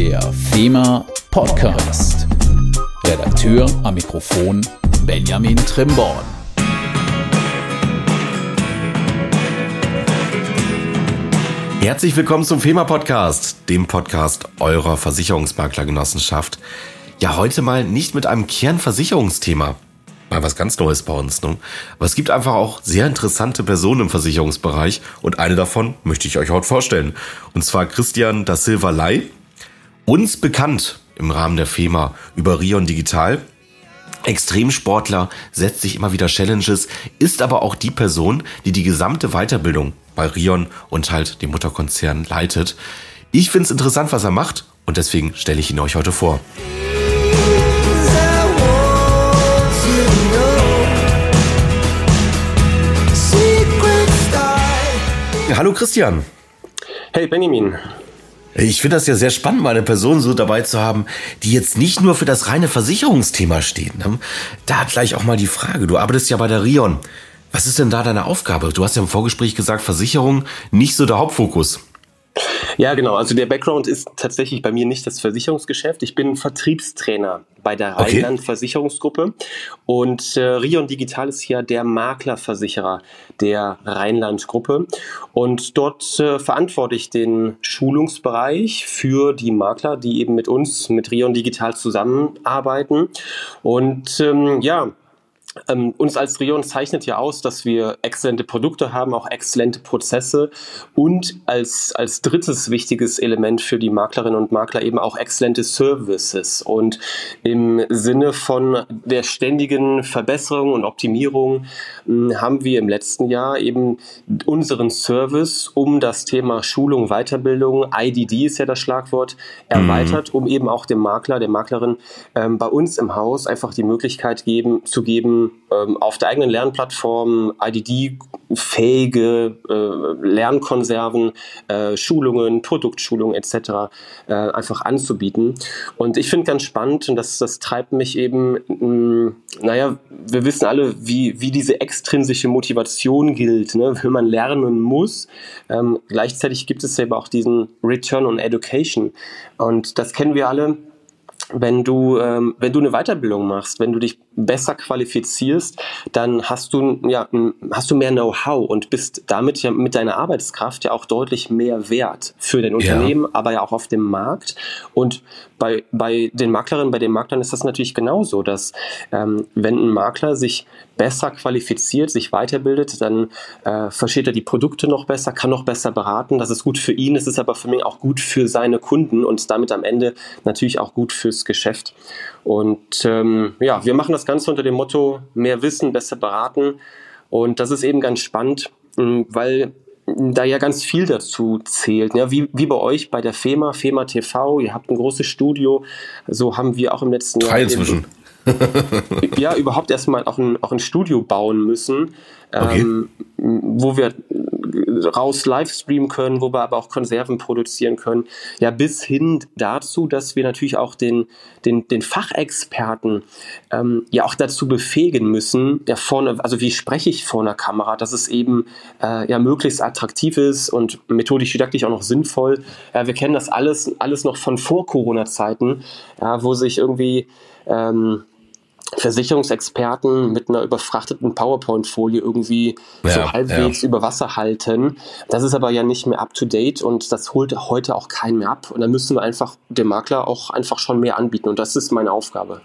Der FEMA Podcast. Redakteur am Mikrofon Benjamin Trimborn. Herzlich willkommen zum FEMA Podcast, dem Podcast eurer Versicherungsmaklergenossenschaft. Ja, heute mal nicht mit einem Kernversicherungsthema. Mal was ganz Neues bei uns, ne? Aber es gibt einfach auch sehr interessante Personen im Versicherungsbereich und eine davon möchte ich euch heute vorstellen. Und zwar Christian da Silva Ley, uns bekannt im Rahmen der FEMA über Rion Digital. Extremsportler, setzt sich immer wieder Challenges, ist aber auch die Person, die die gesamte Weiterbildung bei Rion und halt dem Mutterkonzern leitet. Ich finde es interessant, was er macht und deswegen stelle ich ihn euch heute vor. Hallo Christian. Hey Benjamin. Ich finde das ja sehr spannend, mal eine Person so dabei zu haben, die jetzt nicht nur für das reine Versicherungsthema steht. Ne? Da gleich auch mal die Frage. Du arbeitest ja bei der Rion. Was ist denn da deine Aufgabe? Du hast ja im Vorgespräch gesagt, Versicherung nicht so der Hauptfokus. Ja, genau. Also der Background ist tatsächlich bei mir nicht das Versicherungsgeschäft. Ich bin Vertriebstrainer bei der Rheinland okay. Versicherungsgruppe und äh, Rion Digital ist ja der Maklerversicherer der Rheinland Gruppe und dort äh, verantworte ich den Schulungsbereich für die Makler, die eben mit uns, mit Rion Digital zusammenarbeiten und ähm, ja, ähm, uns als Rion zeichnet ja aus, dass wir exzellente Produkte haben, auch exzellente Prozesse und als, als drittes wichtiges Element für die Maklerinnen und Makler eben auch exzellente Services. Und im Sinne von der ständigen Verbesserung und Optimierung äh, haben wir im letzten Jahr eben unseren Service um das Thema Schulung, Weiterbildung, IDD ist ja das Schlagwort, erweitert, mhm. um eben auch dem Makler, der Maklerin ähm, bei uns im Haus einfach die Möglichkeit geben, zu geben, ähm, auf der eigenen Lernplattform IDD-fähige äh, Lernkonserven, äh, Schulungen, Produktschulungen etc. Äh, einfach anzubieten. Und ich finde ganz spannend, und das, das treibt mich eben, mh, mm, naja, wir wissen alle, wie, wie diese extrinsische Motivation gilt, ne, wenn man lernen muss. Ähm, gleichzeitig gibt es aber auch diesen Return on Education. Und das kennen wir alle wenn du, ähm, wenn du eine Weiterbildung machst, wenn du dich besser qualifizierst, dann hast du, ja, hast du mehr Know-how und bist damit ja mit deiner Arbeitskraft ja auch deutlich mehr wert für dein Unternehmen, ja. aber ja auch auf dem Markt. Und bei, bei den Maklerinnen, bei den Maklern ist das natürlich genauso, dass ähm, wenn ein Makler sich besser qualifiziert, sich weiterbildet, dann äh, versteht er die Produkte noch besser, kann noch besser beraten. Das ist gut für ihn, es ist aber für mich auch gut für seine Kunden und damit am Ende natürlich auch gut fürs Geschäft. Und ähm, ja, wir machen das Ganze unter dem Motto mehr Wissen, besser beraten. Und das ist eben ganz spannend, weil da ja ganz viel dazu zählt. Ja, wie, wie bei euch bei der FEMA, FEMA TV, ihr habt ein großes Studio, so haben wir auch im letzten Jahr. Drei inzwischen. Ja, überhaupt erstmal auch ein, auch ein Studio bauen müssen, okay. ähm, wo wir raus Livestreamen können, wo wir aber auch Konserven produzieren können. Ja, bis hin dazu, dass wir natürlich auch den, den, den Fachexperten ähm, ja auch dazu befähigen müssen, der vorne, also wie spreche ich vor einer Kamera, dass es eben äh, ja möglichst attraktiv ist und methodisch didaktisch auch noch sinnvoll. Ja, wir kennen das alles, alles noch von vor Corona-Zeiten, ja, wo sich irgendwie ähm, Versicherungsexperten mit einer überfrachteten PowerPoint-Folie irgendwie ja, so halbwegs ja. über Wasser halten. Das ist aber ja nicht mehr up to date und das holt heute auch keinen mehr ab. Und dann müssen wir einfach dem Makler auch einfach schon mehr anbieten. Und das ist meine Aufgabe.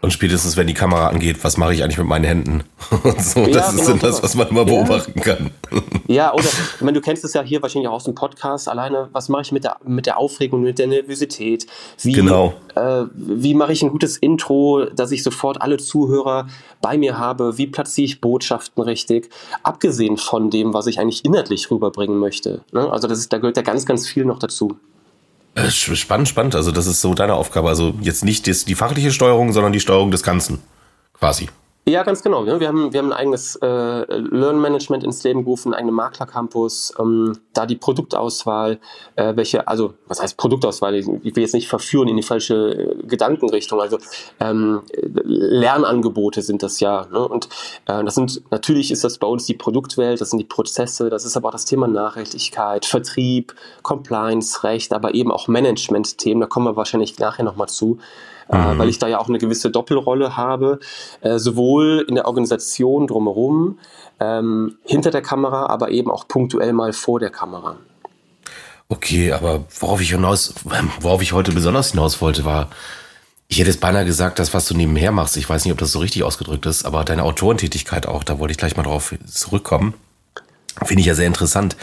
Und spätestens, wenn die Kamera angeht, was mache ich eigentlich mit meinen Händen? so, ja, das ist genau, das, was man immer beobachten kann. ja, oder, ich meine, du kennst es ja hier wahrscheinlich auch aus dem Podcast, alleine, was mache ich mit der, mit der Aufregung, mit der Nervosität? Wie, genau. Äh, wie mache ich ein gutes Intro, dass ich sofort alle Zuhörer bei mir habe? Wie platziere ich Botschaften richtig? Abgesehen von dem, was ich eigentlich inhaltlich rüberbringen möchte. Ne? Also das ist, da gehört ja ganz, ganz viel noch dazu. Äh, spannend, spannend. Also das ist so deine Aufgabe. Also jetzt nicht die fachliche Steuerung, sondern die Steuerung des Ganzen, quasi. Ja, ganz genau. Wir haben, wir haben ein eigenes äh, Learn-Management ins Leben gerufen, einen eigenen Makler-Campus, ähm, da die Produktauswahl, äh, welche, also was heißt Produktauswahl? Ich will jetzt nicht verführen in die falsche äh, Gedankenrichtung. Also ähm, Lernangebote sind das ja. Ne? Und äh, das sind, natürlich ist das bei uns die Produktwelt, das sind die Prozesse, das ist aber auch das Thema Nachrichtigkeit, Vertrieb, Compliance, Recht, aber eben auch Management-Themen, da kommen wir wahrscheinlich nachher nochmal zu. Äh, mhm. weil ich da ja auch eine gewisse Doppelrolle habe, äh, sowohl in der Organisation drumherum, ähm, hinter der Kamera, aber eben auch punktuell mal vor der Kamera. Okay, aber worauf ich hinaus, worauf ich heute besonders hinaus wollte, war, ich hätte es beinahe gesagt, das, was du nebenher machst, ich weiß nicht, ob das so richtig ausgedrückt ist, aber deine Autorentätigkeit auch, da wollte ich gleich mal drauf zurückkommen. Finde ich ja sehr interessant,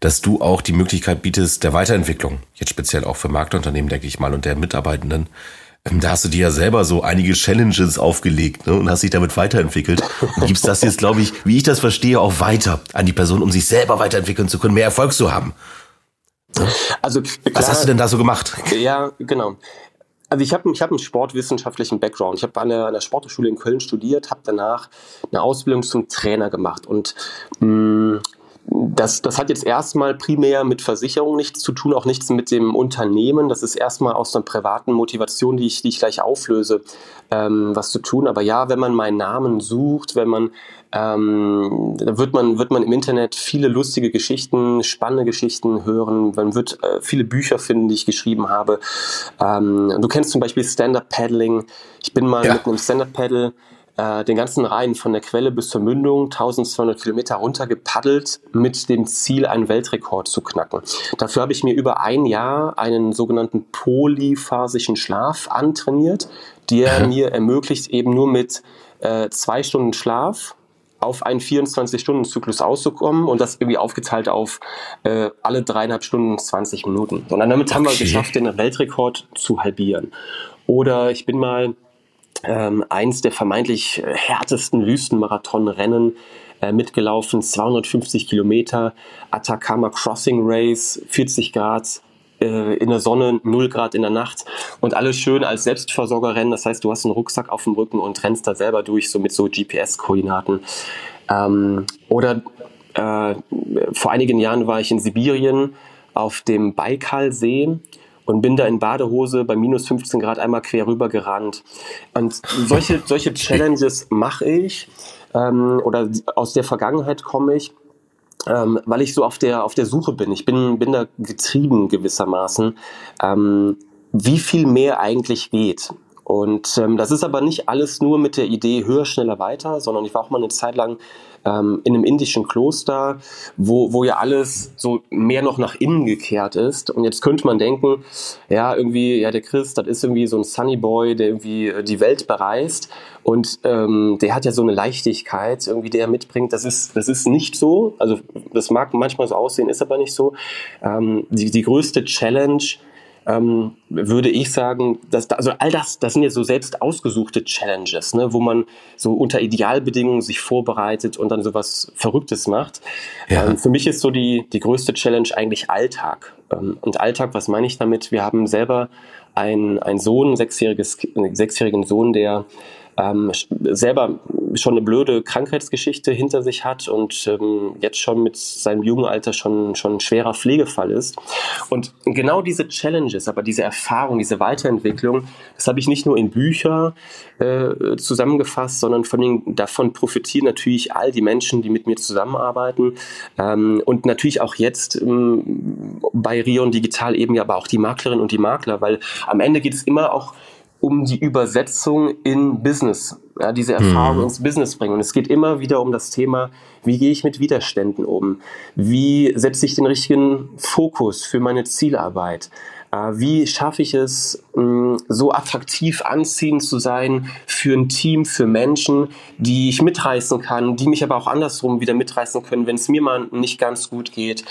dass du auch die Möglichkeit bietest der Weiterentwicklung, jetzt speziell auch für Marktunternehmen, denke ich mal, und der Mitarbeitenden, da hast du dir ja selber so einige Challenges aufgelegt ne, und hast dich damit weiterentwickelt. Und gibst das jetzt, glaube ich, wie ich das verstehe, auch weiter an die Person, um sich selber weiterentwickeln zu können, mehr Erfolg zu haben. Ne? Also klar, Was hast du denn da so gemacht? Ja, genau. Also ich habe ich hab einen sportwissenschaftlichen Background. Ich habe an der, an der Sporthochschule in Köln studiert, habe danach eine Ausbildung zum Trainer gemacht und mh, mm, das, das hat jetzt erstmal primär mit Versicherung nichts zu tun, auch nichts mit dem Unternehmen. Das ist erstmal aus einer privaten Motivation, die ich, die ich gleich auflöse, ähm, was zu tun. Aber ja, wenn man meinen Namen sucht, wenn man, ähm, da wird man, wird man im Internet viele lustige Geschichten, spannende Geschichten hören. Man wird äh, viele Bücher finden, die ich geschrieben habe. Ähm, du kennst zum Beispiel Stand-Up-Paddling. Ich bin mal ja. mit einem Stand-Up-Paddle äh, den ganzen Rhein von der Quelle bis zur Mündung 1200 Kilometer runter gepaddelt mit dem Ziel, einen Weltrekord zu knacken. Dafür habe ich mir über ein Jahr einen sogenannten polyphasischen Schlaf antrainiert, der mir ermöglicht, eben nur mit äh, zwei Stunden Schlaf auf einen 24-Stunden-Zyklus auszukommen und das irgendwie aufgeteilt auf äh, alle dreieinhalb Stunden 20 Minuten. Und damit haben wir geschafft, den Weltrekord zu halbieren. Oder ich bin mal ähm, eins der vermeintlich äh, härtesten Wüstenmarathonrennen äh, mitgelaufen, 250 Kilometer, Atacama Crossing Race, 40 Grad äh, in der Sonne, 0 Grad in der Nacht und alles schön als Selbstversorgerrennen. Das heißt, du hast einen Rucksack auf dem Rücken und rennst da selber durch, so mit so GPS-Koordinaten. Ähm, oder äh, vor einigen Jahren war ich in Sibirien auf dem Baikalsee und bin da in Badehose bei minus 15 Grad einmal quer rüber gerannt. Und solche, solche Challenges mache ich ähm, oder aus der Vergangenheit komme ich. Ähm, weil ich so auf der auf der Suche bin. Ich bin bin da getrieben gewissermaßen, ähm, wie viel mehr eigentlich geht. Und ähm, das ist aber nicht alles nur mit der Idee höher, schneller, weiter, sondern ich war auch mal eine Zeit lang ähm, in einem indischen Kloster, wo, wo ja alles so mehr noch nach innen gekehrt ist. Und jetzt könnte man denken, ja, irgendwie, ja, der Christ, das ist irgendwie so ein Sunny Boy, der irgendwie äh, die Welt bereist. Und ähm, der hat ja so eine Leichtigkeit, irgendwie, der er mitbringt. Das ist, das ist nicht so. Also, das mag manchmal so aussehen, ist aber nicht so. Ähm, die, die größte Challenge, ähm, würde ich sagen, dass also all das, das sind ja so selbst ausgesuchte Challenges, ne, wo man so unter Idealbedingungen sich vorbereitet und dann sowas Verrücktes macht. Ja. Ähm, für mich ist so die, die größte Challenge eigentlich Alltag. Ähm, und Alltag, was meine ich damit? Wir haben selber einen, einen Sohn, sechsjähriges, sechsjährigen Sohn, der ähm, selber schon eine blöde Krankheitsgeschichte hinter sich hat und ähm, jetzt schon mit seinem jungen Alter schon, schon ein schwerer Pflegefall ist. Und genau diese Challenges, aber diese Erfahrung, diese Weiterentwicklung, das habe ich nicht nur in Bücher äh, zusammengefasst, sondern von den, davon profitieren natürlich all die Menschen, die mit mir zusammenarbeiten ähm, und natürlich auch jetzt ähm, bei Rion Digital eben ja aber auch die Maklerinnen und die Makler, weil am Ende geht es immer auch um die Übersetzung in Business, ja, diese Erfahrung mhm. ins Business bringen. Und es geht immer wieder um das Thema, wie gehe ich mit Widerständen um? Wie setze ich den richtigen Fokus für meine Zielarbeit? Äh, wie schaffe ich es, so attraktiv anziehend zu sein für ein Team, für Menschen, die ich mitreißen kann, die mich aber auch andersrum wieder mitreißen können, wenn es mir mal nicht ganz gut geht.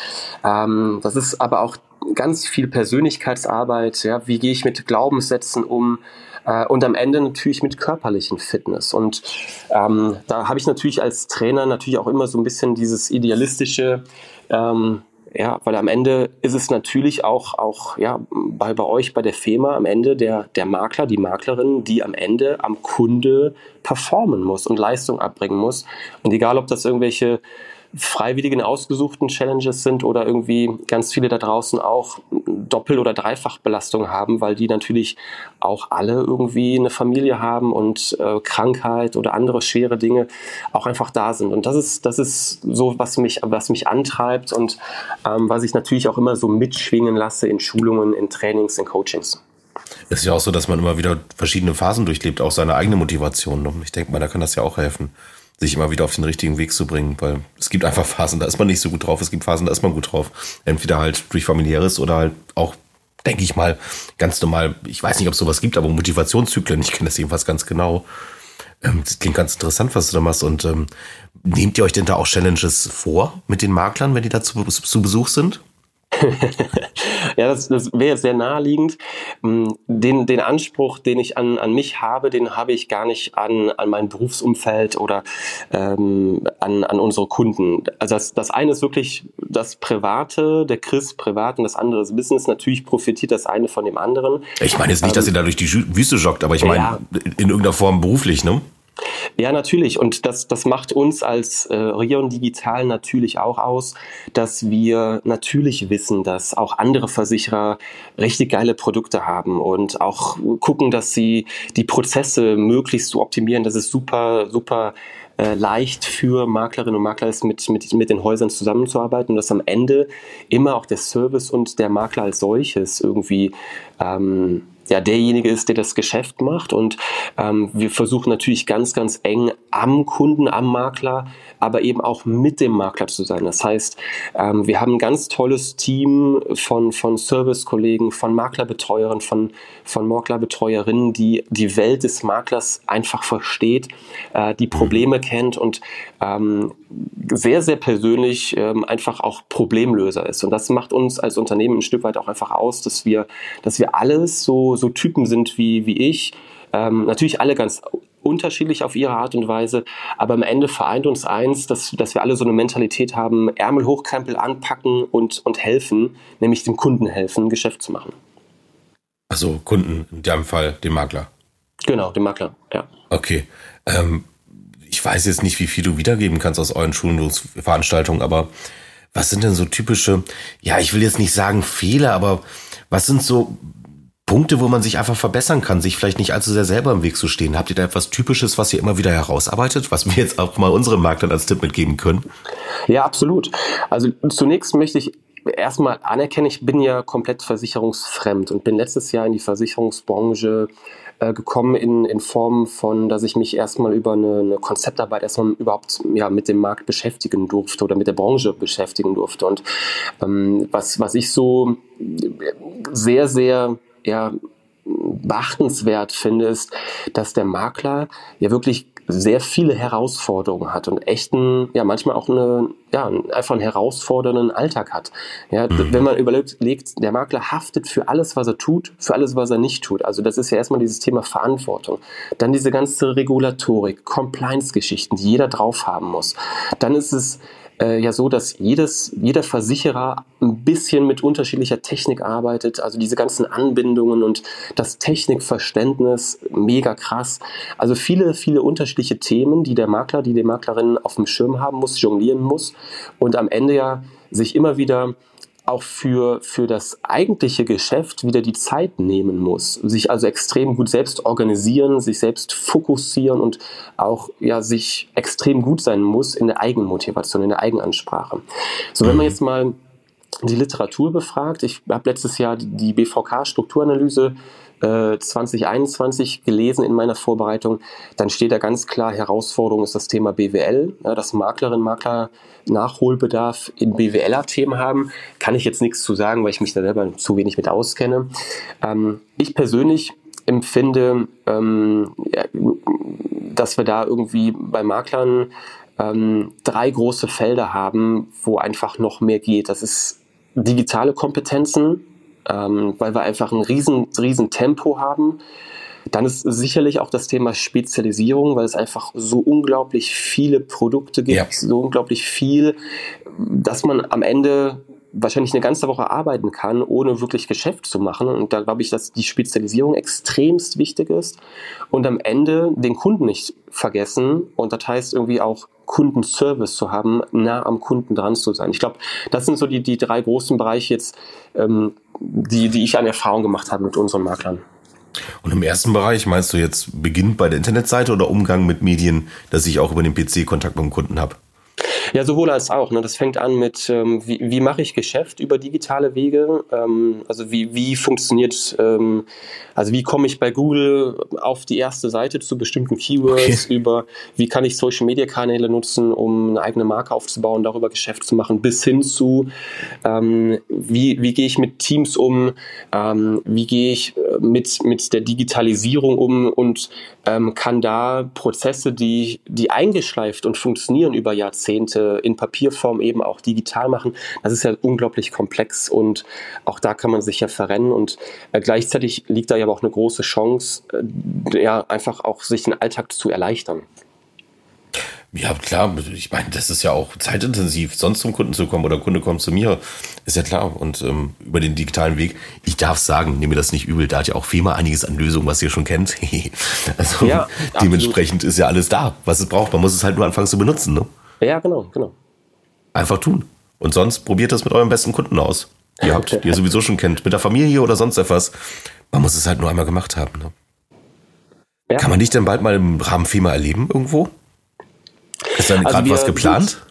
Ähm, das ist aber auch ganz viel Persönlichkeitsarbeit. Wie gehe ich mit Glaubenssätzen um? Äh, und am Ende natürlich mit körperlichen Fitness. Und ähm, da habe ich natürlich als Trainer natürlich auch immer so ein bisschen dieses idealistische ähm, Ja, weil am Ende ist es natürlich auch, auch ja, bei, bei euch, bei der FEMA, am Ende der, der Makler, die Maklerin, die am Ende am Kunde performen muss und Leistung abbringen muss. Und egal, ob das irgendwelche freiwilligen ausgesuchten Challenges sind oder irgendwie ganz viele da draußen auch Doppel- oder Dreifachbelastung haben, weil die natürlich auch alle irgendwie eine Familie haben und äh, Krankheit oder andere schwere Dinge auch einfach da sind. Und das ist, das ist so, was mich, was mich antreibt und ähm, was ich natürlich auch immer so mitschwingen lasse in Schulungen, in Trainings, in Coachings. Es ist ja auch so, dass man immer wieder verschiedene Phasen durchlebt, auch seine eigene Motivation. Ne? Ich denke mal, da kann das ja auch helfen sich immer wieder auf den richtigen Weg zu bringen, weil es gibt einfach Phasen, da ist man nicht so gut drauf, es gibt Phasen, da ist man gut drauf. Entweder halt durch familiäres oder halt auch, denke ich mal, ganz normal, ich weiß nicht, ob es sowas gibt, aber Motivationszyklen, ich kenne das jedenfalls ganz genau. Ähm, das klingt ganz interessant, was du da machst. Und ähm, nehmt ihr euch denn da auch Challenges vor mit den Maklern, wenn die da zu, zu Besuch sind? ja, das, das wäre sehr naheliegend. Mm, den, den Anspruch, den ich an, an mich habe, den habe ich gar nicht an, an mein Berufsumfeld oder ähm, an, an unsere Kunden. Also das, das eine ist wirklich das Private, der Chris privat und das andere ist Business. Natürlich profitiert das eine von dem anderen. Ich meine jetzt nicht, ähm, dass ihr da durch die Wüste joggt, aber ich meine ja. in irgendeiner Form beruflich, ne? Ja, natürlich. Und das, das macht uns als äh, Rion Digital natürlich auch aus, dass wir natürlich wissen, dass auch andere Versicherer richtig geile Produkte haben und auch gucken, dass sie die Prozesse möglichst zu optimieren. Das ist super, super äh, leicht für Maklerinnen und Makler ist, mit, mit, mit den Häusern zusammenzuarbeiten und dass am Ende immer auch der Service und der Makler als solches irgendwie ähm, ja derjenige ist, der das Geschäft macht. Und ähm, wir versuchen natürlich ganz, ganz eng am Kunden, am Makler, aber eben auch mit dem Makler zu sein. Das heißt, ähm, wir haben ein ganz tolles Team von, von Servicekollegen, von Maklerbetreuerinnen, von, von Maklerbetreuerinnen, die die Welt des Maklers einfach versteht, äh, die Probleme kennt und ähm, sehr, sehr persönlich ähm, einfach auch Problemlöser ist. Und das macht uns als Unternehmen ein Stück weit auch einfach aus, dass wir, dass wir alles so, so Typen sind wie, wie ich. Ähm, natürlich alle ganz unterschiedlich auf ihre Art und Weise, aber am Ende vereint uns eins, dass, dass wir alle so eine Mentalität haben, Ärmel hochkrempel, anpacken und, und helfen, nämlich dem Kunden helfen, Geschäft zu machen. Also Kunden, in dem Fall dem Makler. Genau, dem Makler, ja. Okay. Ähm, ich weiß jetzt nicht, wie viel du wiedergeben kannst aus euren Schulungsveranstaltungen, aber was sind denn so typische, ja, ich will jetzt nicht sagen Fehler, aber was sind so Punkte, wo man sich einfach verbessern kann, sich vielleicht nicht allzu sehr selber im Weg zu stehen? Habt ihr da etwas Typisches, was ihr immer wieder herausarbeitet, was wir jetzt auch mal unseren Maklern als Tipp mitgeben können? Ja, absolut. Also zunächst möchte ich erstmal anerkennen, ich bin ja komplett versicherungsfremd und bin letztes Jahr in die Versicherungsbranche äh, gekommen in, in Form von, dass ich mich erstmal über eine, eine Konzeptarbeit erstmal überhaupt ja, mit dem Markt beschäftigen durfte oder mit der Branche beschäftigen durfte. Und ähm, was, was ich so sehr, sehr ja, beachtenswert finde, ist, dass der Makler ja wirklich sehr viele Herausforderungen hat und echten, ja, manchmal auch eine, ja, einfach einen herausfordernden Alltag hat. Ja, mhm. wenn man überlegt, der Makler haftet für alles, was er tut, für alles, was er nicht tut. Also das ist ja erstmal dieses Thema Verantwortung. Dann diese ganze Regulatorik, Compliance-Geschichten, die jeder drauf haben muss. Dann ist es äh, ja so, dass jedes, jeder Versicherer ein bisschen mit unterschiedlicher Technik arbeitet. Also diese ganzen Anbindungen und das Technikverständnis, mega krass. Also viele, viele unterschiedliche Themen, die der Makler, die die Maklerin auf dem Schirm haben muss, jonglieren muss und am Ende ja sich immer wieder auch für, für das eigentliche Geschäft wieder die Zeit nehmen muss, sich also extrem gut selbst organisieren, sich selbst fokussieren und auch ja sich extrem gut sein muss in der Eigenmotivation, in der Eigenansprache. So, wenn man mhm. jetzt mal die Literatur befragt, ich habe letztes Jahr die BVK-Strukturanalyse 2021 äh, gelesen in meiner Vorbereitung, dann steht da ganz klar, Herausforderung ist das Thema BWL, ja, dass Maklerinnen Makler Nachholbedarf in BWLer-Themen haben. Kann ich jetzt nichts zu sagen, weil ich mich da selber zu wenig mit auskenne. Ähm, ich persönlich empfinde, ähm, ja, dass wir da irgendwie bei Maklern ähm, drei große Felder haben, wo einfach noch mehr geht. Das ist digitale Kompetenzen, ähm, weil wir einfach ein riesen, riesen Tempo haben. Dann ist sicherlich auch das Thema Spezialisierung, weil es einfach so unglaublich viele Produkte gibt, ja. so unglaublich viel, dass man am Ende wahrscheinlich eine ganze Woche arbeiten kann, ohne wirklich Geschäft zu machen. Und da glaube ich, dass die Spezialisierung extremst wichtig ist und am Ende den Kunden nicht vergessen. Und das heißt irgendwie auch Kundenservice zu haben, nah am Kunden dran zu sein. Ich glaube, das sind so die, die drei großen Bereiche jetzt, ähm, die, die ich an Erfahrung gemacht habe mit unseren Maklern. Und im ersten Bereich meinst du jetzt Beginn bei der Internetseite oder Umgang mit Medien, dass ich auch über den PC Kontakt mit dem Kunden habe? Ja, sowohl als auch. Ne? Das fängt an mit, ähm, wie, wie mache ich Geschäft über digitale Wege? Ähm, also wie, wie funktioniert, ähm, also wie komme ich bei Google auf die erste Seite zu bestimmten Keywords, okay. über wie kann ich Social-Media-Kanäle nutzen, um eine eigene Marke aufzubauen, darüber Geschäft zu machen, bis hin zu, ähm, wie, wie gehe ich mit Teams um, ähm, wie gehe ich äh, mit, mit der Digitalisierung um und ähm, kann da Prozesse, die, die eingeschleift und funktionieren über Jahrzehnte in Papierform eben auch digital machen. Das ist ja unglaublich komplex und auch da kann man sich ja verrennen und äh, gleichzeitig liegt da ja aber auch eine große Chance, äh, ja, einfach auch sich den Alltag zu erleichtern. Ja, klar, ich meine, das ist ja auch zeitintensiv, sonst zum Kunden zu kommen oder Kunde kommt zu mir, ist ja klar. Und ähm, über den digitalen Weg, ich darf sagen, nehme mir das nicht übel, da hat ja auch FEMA einiges an Lösungen, was ihr schon kennt. also ja, dementsprechend absolut. ist ja alles da, was es braucht. Man muss es halt nur anfangen zu benutzen, ne? Ja, genau, genau. Einfach tun. Und sonst probiert das mit eurem besten Kunden aus. Die ihr habt, die ihr sowieso schon kennt, mit der Familie oder sonst etwas. Man muss es halt nur einmal gemacht haben. Ne? Ja. Kann man dich denn bald mal im Rahmen FEMA erleben irgendwo? Ist da also gerade was geplant?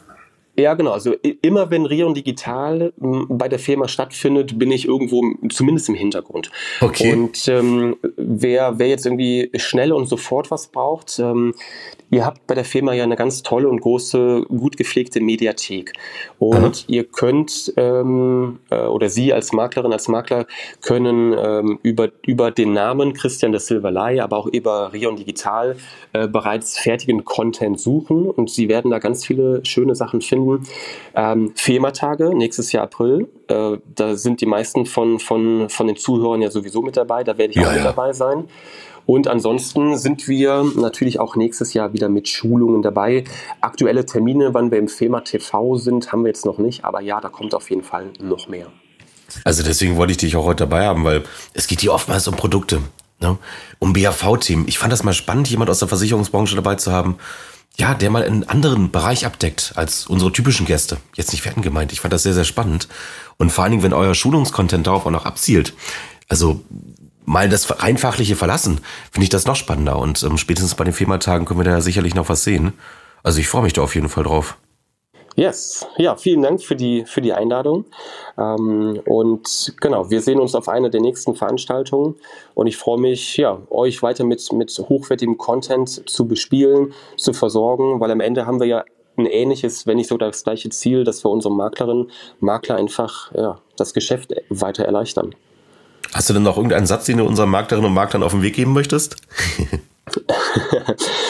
Ja, genau. Also immer wenn Rion Digital bei der Firma stattfindet, bin ich irgendwo zumindest im Hintergrund. Okay. Und ähm, wer, wer jetzt irgendwie schnell und sofort was braucht, ähm, ihr habt bei der Firma ja eine ganz tolle und große, gut gepflegte Mediathek. Und mhm. ihr könnt, ähm, äh, oder Sie als Maklerin, als Makler können ähm, über, über den Namen Christian de Silverlei, aber auch über Rion Digital äh, bereits fertigen Content suchen. Und Sie werden da ganz viele schöne Sachen finden. Ähm, FEMA-Tage, nächstes Jahr April. Äh, da sind die meisten von, von, von den Zuhörern ja sowieso mit dabei. Da werde ich ja, auch mit ja. dabei sein. Und ansonsten sind wir natürlich auch nächstes Jahr wieder mit Schulungen dabei. Aktuelle Termine, wann wir im FEMA TV sind, haben wir jetzt noch nicht, aber ja, da kommt auf jeden Fall noch mehr. Also deswegen wollte ich dich auch heute dabei haben, weil es geht hier oftmals um Produkte, ne? um BAV-Themen. Ich fand das mal spannend, jemand aus der Versicherungsbranche dabei zu haben, ja, der mal einen anderen Bereich abdeckt als unsere typischen Gäste. Jetzt nicht werden gemeint. Ich fand das sehr, sehr spannend. Und vor allen Dingen, wenn euer Schulungskontent darauf auch noch abzielt. Also mal das rein fachliche verlassen, finde ich das noch spannender. Und ähm, spätestens bei den Firmatagen können wir da sicherlich noch was sehen. Also ich freue mich da auf jeden Fall drauf. Yes, ja, vielen Dank für die, für die Einladung. Ähm, und genau, wir sehen uns auf einer der nächsten Veranstaltungen und ich freue mich, ja, euch weiter mit, mit hochwertigem Content zu bespielen, zu versorgen, weil am Ende haben wir ja ein ähnliches, wenn nicht so das gleiche Ziel, dass wir unseren Maklerinnen, Makler einfach ja, das Geschäft weiter erleichtern. Hast du denn noch irgendeinen Satz, den du unseren Maklerinnen und Maklern auf den Weg geben möchtest?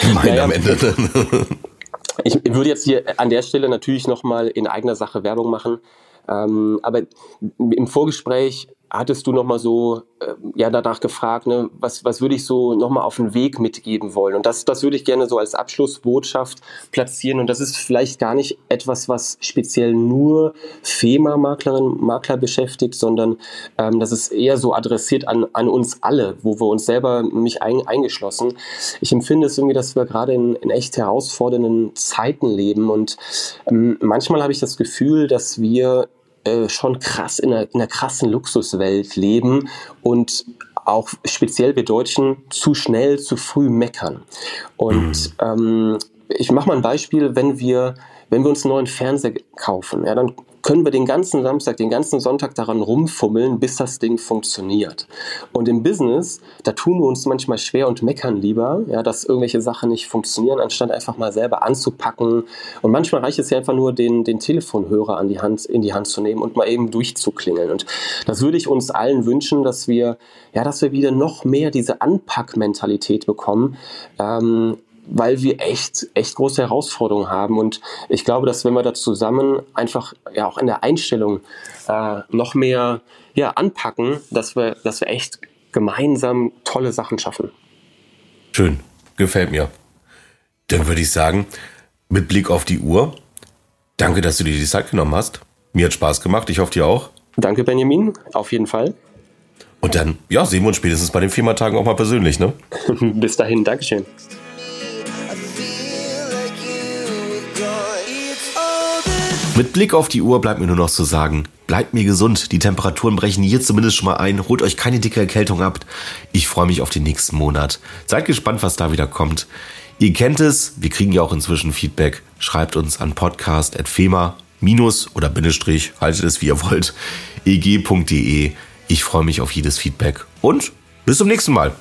Gemein naja, am Ende. ich würde jetzt hier an der Stelle natürlich nochmal in eigener Sache Werbung machen. Ähm, aber im Vorgespräch hattest du nochmal so äh, ja danach gefragt, ne, was, was würde ich so nochmal auf den Weg mitgeben wollen? Und das, das würde ich gerne so als Abschlussbotschaft platzieren. Und das ist vielleicht gar nicht etwas, was speziell nur FEMA-Maklerinnen Makler beschäftigt, sondern ähm, das ist eher so adressiert an, an uns alle, wo wir uns selber mich ein, eingeschlossen. Ich empfinde es irgendwie, dass wir gerade in, in echt herausfordernden Zeiten leben. Und ähm, manchmal habe ich das Gefühl, dass wir äh, schon krass in einer, in einer krassen Luxuswelt leben und auch speziell wir Deutschen zu schnell, zu früh meckern. Und mhm. ähm, ich mache mal ein Beispiel, wenn wir, wenn wir uns einen neuen Fernseher kaufen, ja, dann können wir den ganzen Samstag, den ganzen Sonntag daran rumfummeln, bis das Ding funktioniert. Und im Business, da tun wir uns manchmal schwer und meckern lieber, ja, dass irgendwelche Sachen nicht funktionieren, anstatt einfach mal selber anzupacken. Und manchmal reicht es ja einfach nur, den, den Telefonhörer an die Hand, in die Hand zu nehmen und mal eben durchzuklingeln. Und das würde ich uns allen wünschen, dass wir, ja, dass wir wieder noch mehr diese Anpackmentalität bekommen. Ähm, weil wir echt, echt große Herausforderungen haben. Und ich glaube, dass wenn wir da zusammen einfach ja auch in der Einstellung äh, noch mehr ja, anpacken, dass wir, dass wir echt gemeinsam tolle Sachen schaffen. Schön, gefällt mir. Dann würde ich sagen, mit Blick auf die Uhr, danke, dass du dir die Zeit genommen hast. Mir hat Spaß gemacht. Ich hoffe, dir auch. Danke, Benjamin. Auf jeden Fall. Und dann, ja, sehen wir uns spätestens bei den Firmatagen auch mal persönlich, ne? Bis dahin, Dankeschön. Mit Blick auf die Uhr bleibt mir nur noch zu sagen, bleibt mir gesund, die Temperaturen brechen hier zumindest schon mal ein, holt euch keine dicke Erkältung ab. Ich freue mich auf den nächsten Monat. Seid gespannt, was da wieder kommt. Ihr kennt es, wir kriegen ja auch inzwischen Feedback. Schreibt uns an podcast.fema oder Bindestrich, haltet es wie ihr wollt, eg.de. Ich freue mich auf jedes Feedback und bis zum nächsten Mal.